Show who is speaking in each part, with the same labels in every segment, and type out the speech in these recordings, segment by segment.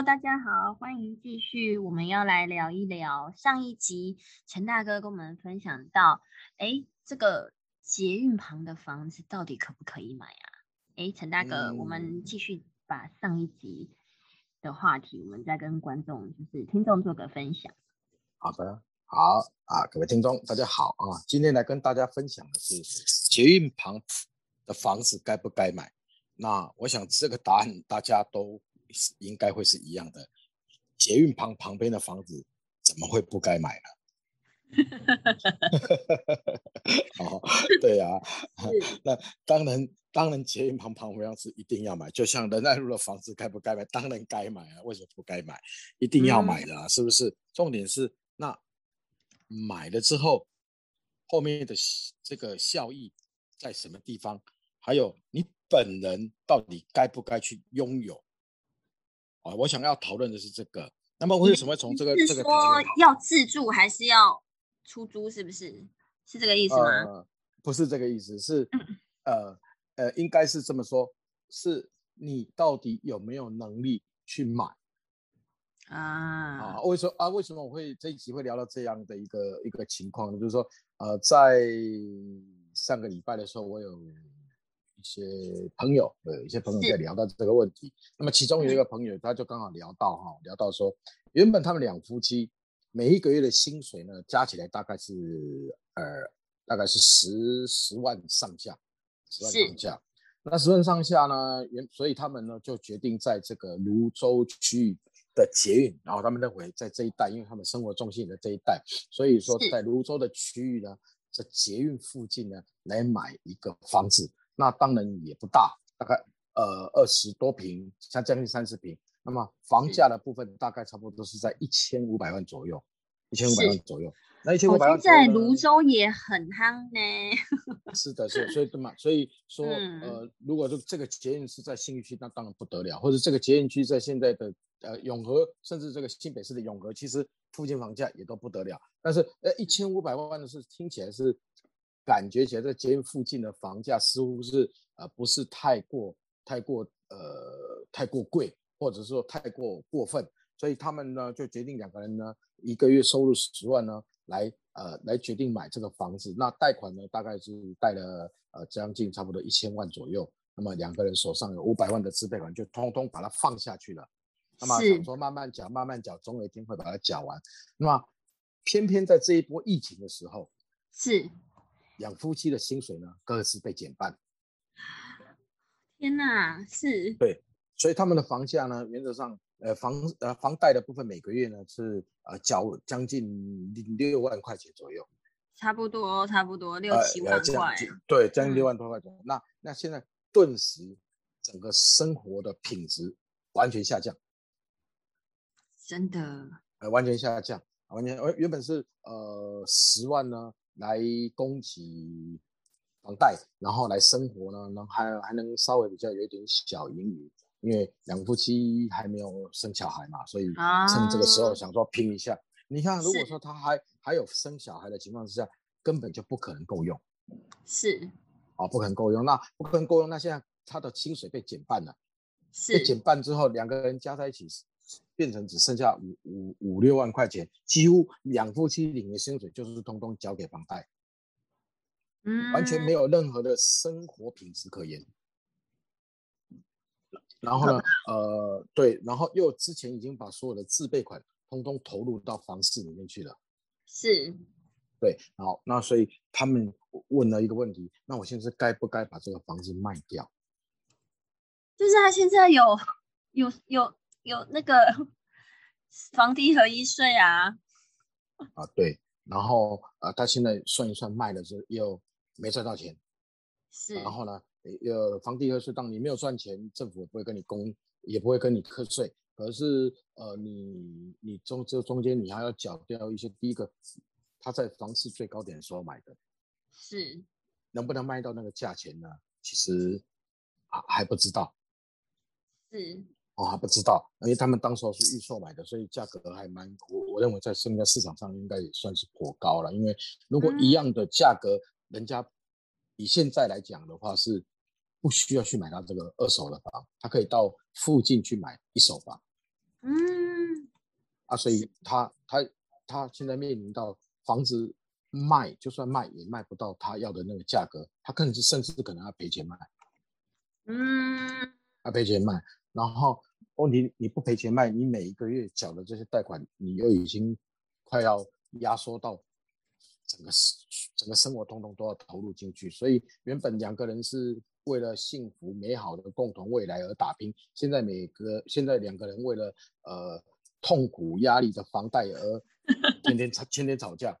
Speaker 1: Hello，大家好，欢迎继续，我们要来聊一聊上一集陈大哥跟我们分享到，哎，这个捷运旁的房子到底可不可以买啊？哎，陈大哥，我们继续把上一集的话题，我们再跟观众就是听众做个分享。
Speaker 2: 好的，好啊，各位听众大家好啊，今天来跟大家分享的是捷运旁的房子该不该买？那我想这个答案大家都。应该会是一样的，捷运旁旁边的房子怎么会不该买呢？哦，对呀，那当然，当然捷运旁旁边是一定要买，就像仁爱路的房子该不该买？当然该买啊，为什么不该买？一定要买的啊，是不是？重点是那买了之后，后面的这个效益在什么地方？还有你本人到底该不该去拥有？啊，我想要讨论的是这个。那么为什么从这个这个
Speaker 1: 说要自住还是要出租？是不是是这个意思吗？
Speaker 2: 不是这个意思，是呃呃，应该是这么说，是你到底有没有能力去买啊？啊，为什么啊？为什么我会这一集会聊到这样的一个一个情况呢？就是说，呃，在上个礼拜的时候，我有。一些朋友，呃，一些朋友在聊到这个问题。那么其中有一个朋友，他就刚好聊到哈，聊到说，原本他们两夫妻每一个月的薪水呢，加起来大概是呃，大概是十十万上下，十万上下。那十万上下呢，原所以他们呢就决定在这个泸州区域的捷运，然后他们认为在这一带，因为他们生活重心在这一带，所以说在泸州的区域呢，在捷运附近呢来买一个房子。那当然也不大，大概呃二十多平，像将近三十平。那么房价的部分大概差不多是在一千五百万左右，一千五百万左右。那一千五百万
Speaker 1: 在泸州也很夯呢。
Speaker 2: 是的，是，所以对嘛？所以说呃，如果说这个捷运是在新域区，那当然不得了；或者这个捷运区在现在的呃永和，甚至这个新北市的永和，其实附近房价也都不得了。但是呃一千五百万的是听起来是。感觉起来，在捷运附近的房价似乎是呃不是太过太过呃太过贵，或者说太过过分，所以他们呢就决定两个人呢一个月收入十万呢来呃来决定买这个房子。那贷款呢大概是贷了呃将近差不多一千万左右。那么两个人手上有五百万的自备款，就通通把它放下去了。那么想说慢慢缴慢慢缴，总有一天会把它缴完。那么偏偏在这一波疫情的时候，
Speaker 1: 是。
Speaker 2: 两夫妻的薪水呢，各自被减半。
Speaker 1: 天哪，是。
Speaker 2: 对，所以他们的房价呢，原则上，呃，房呃房贷的部分每个月呢是呃缴将近六万块钱左右。
Speaker 1: 差不多，差不多六七万块。
Speaker 2: 对，将近六万多块钱。那那现在顿时整个生活的品质完全下降。
Speaker 1: 真的。
Speaker 2: 呃，完全下降，完全原原本是呃十万呢。来供给房贷，然后来生活呢，能还还能稍微比较有一点小盈余，因为两夫妻还没有生小孩嘛，所以趁这个时候想说拼一下。你看，如果说他还还有生小孩的情况之下，根本就不可能够用。
Speaker 1: 是，
Speaker 2: 啊，不可能够用，那不可能够用，那现在他的薪水被减半了，
Speaker 1: 是
Speaker 2: 被减半之后，两个人加在一起。变成只剩下五五五六万块钱，几乎两夫妻领的薪水就是通通交给房贷，嗯，完全没有任何的生活品质可言。然后呢，呃，对，然后又之前已经把所有的自备款通通投入到房市里面去了，
Speaker 1: 是，
Speaker 2: 对，好，那所以他们问了一个问题，那我现在该不该把这个房子卖掉？
Speaker 1: 就是他现在有有有。有那个 房地合一税啊，
Speaker 2: 啊对，然后啊他现在算一算卖的是又没赚到钱，
Speaker 1: 是，
Speaker 2: 然后呢，呃房地合税当你没有赚钱，政府也不会跟你供，也不会跟你课税，可是呃你你中这中间你还要缴掉一些，第一个他在房市最高点的时候买的，
Speaker 1: 是，
Speaker 2: 能不能卖到那个价钱呢？其实还还不知道，
Speaker 1: 是。
Speaker 2: 我还不知道，因为他们当时是预售买的，所以价格还蛮我我认为在现在市场上应该也算是颇高了。因为如果一样的价格，人家以现在来讲的话，是不需要去买到这个二手的房，他可以到附近去买一手房。
Speaker 1: 嗯，
Speaker 2: 啊，所以他他他现在面临到房子卖，就算卖也卖不到他要的那个价格，他可能是甚至可能要赔钱卖。
Speaker 1: 嗯，
Speaker 2: 要赔钱卖，然后问题你不赔钱卖，你每一个月缴的这些贷款，你又已经快要压缩到整个整个生活通通都要投入进去，所以原本两个人是为了幸福美好的共同未来而打拼，现在每个现在两个人为了呃痛苦压力的房贷而 天天吵天天吵架，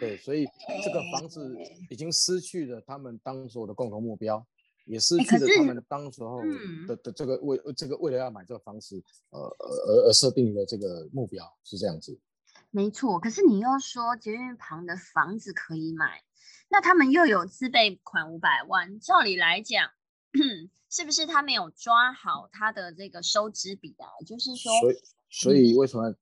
Speaker 2: 对，所以这个房子已经失去了他们当初的共同目标。也失去了他们当时候的的这个为这个为了要买这个房子，呃而而设定的这个目标是这样子。
Speaker 1: 没错，可是你又说捷运旁的房子可以买，那他们又有自备款五百万，照理来讲，是不是他没有抓好他的这个收支比啊？就是说，
Speaker 2: 所以所以为什么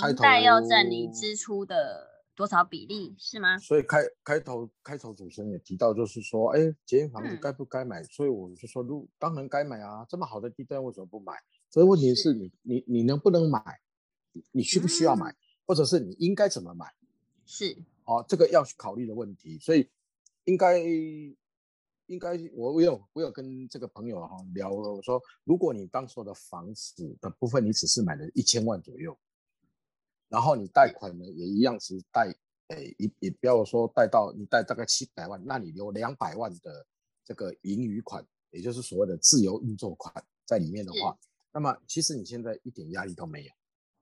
Speaker 1: 房贷要占你支出的？多少比例是吗？
Speaker 2: 所以开开头开头主持人也提到，就是说，哎，捷运房子该不该买？所以我就说，如当然该买啊，这么好的地段为什么不买？所以问题是你你你能不能买？你需不需要买？或者是你应该怎么买？
Speaker 1: 是
Speaker 2: 哦，这个要去考虑的问题。所以应该应该我我有我有跟这个朋友哈聊，我说，如果你当初的房子的部分，你只是买了一千万左右。然后你贷款呢，也一样是贷，诶，也也不要说贷到你贷大概七百万，那你留两百万的这个盈余款，也就是所谓的自由运作款在里面的话，那么其实你现在一点压力都没有。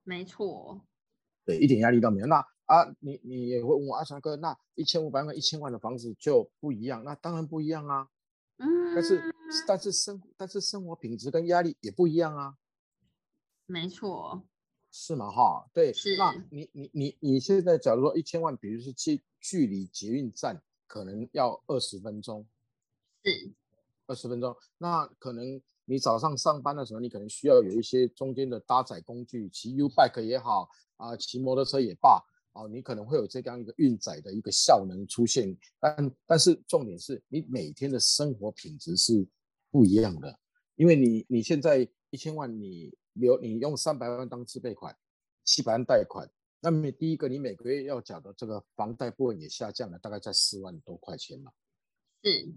Speaker 1: 没错。
Speaker 2: 对，一点压力都没有。那啊，你你也会问我阿强哥，那一千五百万、一千万的房子就不一样？那当然不一样啊。
Speaker 1: 嗯。
Speaker 2: 但是但是生但是生活品质跟压力也不一样啊。
Speaker 1: 没错。
Speaker 2: 是吗？哈，对，
Speaker 1: 是。
Speaker 2: 那你你你你现在假如说一千万，比如是距距离捷运站可能要二十分钟，
Speaker 1: 是
Speaker 2: 二十分钟。那可能你早上上班的时候，你可能需要有一些中间的搭载工具，骑 U bike 也好啊，骑摩托车也罢，哦，你可能会有这样一个运载的一个效能出现。但但是重点是你每天的生活品质是不一样的，因为你你现在一千万你。留你用三百万当自备款，七百万贷款，那么第一个你每个月要缴的这个房贷部分也下降了，大概在四万多块钱嘛。
Speaker 1: 是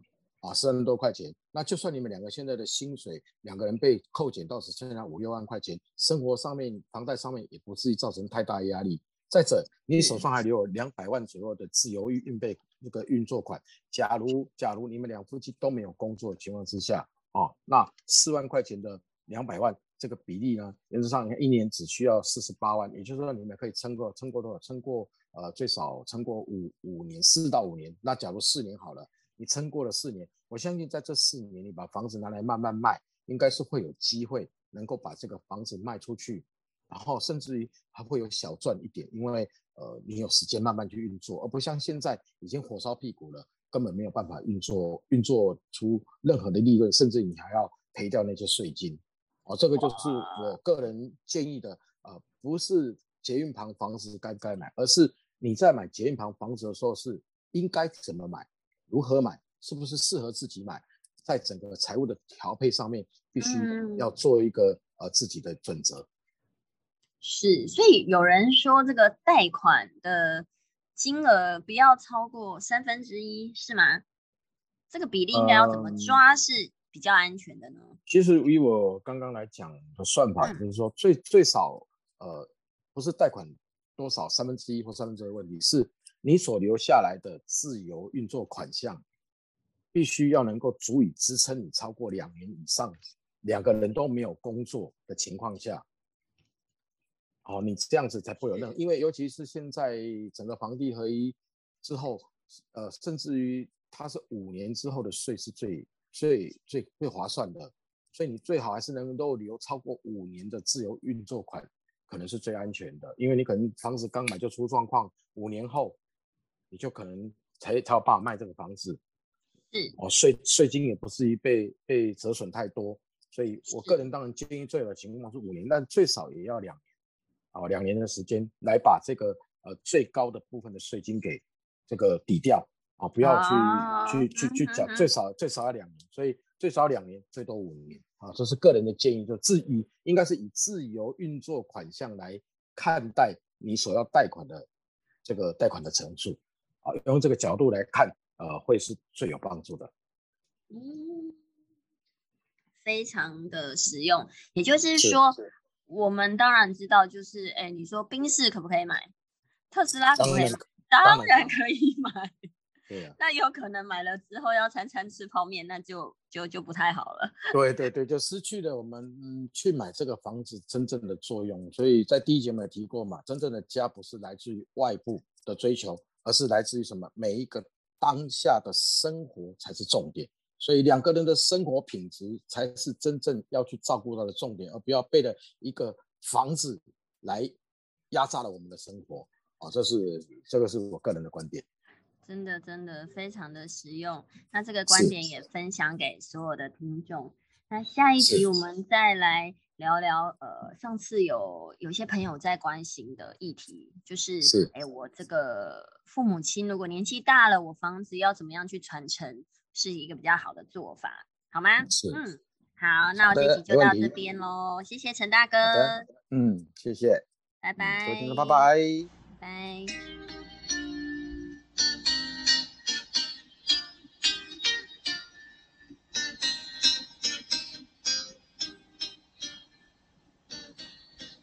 Speaker 2: 啊，四万多块钱。那就算你们两个现在的薪水两个人被扣减到只剩下五六万块钱，生活上面房贷上面也不至于造成太大压力。再者，你手上还留有两百万左右的自由运运备那个运作款。假如假如你们两夫妻都没有工作的情况之下，啊，那四万块钱的两百万。这个比例呢，原则上一年只需要四十八万，也就是说你们可以撑过撑过多少？撑过呃最少撑过五五年，四到五年。那假如四年好了，你撑过了四年，我相信在这四年你把房子拿来慢慢卖，应该是会有机会能够把这个房子卖出去，然后甚至于还会有小赚一点，因为呃你有时间慢慢去运作，而不像现在已经火烧屁股了，根本没有办法运作运作出任何的利润，甚至你还要赔掉那些税金。哦，这个就是我个人建议的，呃，不是捷运旁房子该不该买，而是你在买捷运旁房子的时候是应该怎么买，如何买，是不是适合自己买，在整个财务的调配上面，必须要做一个呃自己的准则。
Speaker 1: 是，所以有人说这个贷款的金额不要超过三分之一，是吗？这个比例应该要怎么抓是？比较安全的呢？
Speaker 2: 其实以我刚刚来讲的算法，就是说最最少呃，不是贷款多少三分之一或三分之二的问题，是你所留下来的自由运作款项，必须要能够足以支撑你超过两年以上，两个人都没有工作的情况下，哦，你这样子才不会有那，因为尤其是现在整个房地合一之后，呃，甚至于它是五年之后的税是最。最最最划算的，所以你最好还是能够留超过五年的自由运作款，可能是最安全的。因为你可能房子刚买就出状况，五年后你就可能才才有办法卖这个房子。
Speaker 1: 嗯
Speaker 2: 哦，税税金也不至于被被折损太多。所以我个人当然建议最好的情况是五年，但最少也要两年。哦，两年的时间来把这个呃最高的部分的税金给这个抵掉。啊，不要去去去去缴，最少最少要两年，所以最少两年，最多五年啊，这是个人的建议。就自以应该是以自由运作款项来看待你所要贷款的这个贷款的层数啊，用这个角度来看，呃，会是最有帮助的。
Speaker 1: 嗯，非常的实用。也就是说，我们当然知道，就是哎，你说宾士可不可以买？特斯拉可不可以买？当然可以买。
Speaker 2: 对啊，
Speaker 1: 那有可能买了之后要餐餐吃泡面，那就就就不太好了。
Speaker 2: 对对对，就失去了我们去买这个房子真正的作用。所以在第一节目也提过嘛，真正的家不是来自于外部的追求，而是来自于什么？每一个当下的生活才是重点。所以两个人的生活品质才是真正要去照顾到的重点，而不要被了一个房子来压榨了我们的生活。啊，这是这个是我个人的观点。
Speaker 1: 真的真的非常的实用，那这个观点也分享给所有的听众。那下一集我们再来聊聊，呃，上次有有些朋友在关心的议题，就是是，哎，我这个父母亲如果年纪大了，我房子要怎么样去传承，是一个比较好的做法，好吗？
Speaker 2: 是，
Speaker 1: 嗯，好，那我这集就到这边喽，谢谢陈大哥，
Speaker 2: 嗯，谢谢，
Speaker 1: 拜拜，
Speaker 2: 拜拜，
Speaker 1: 拜。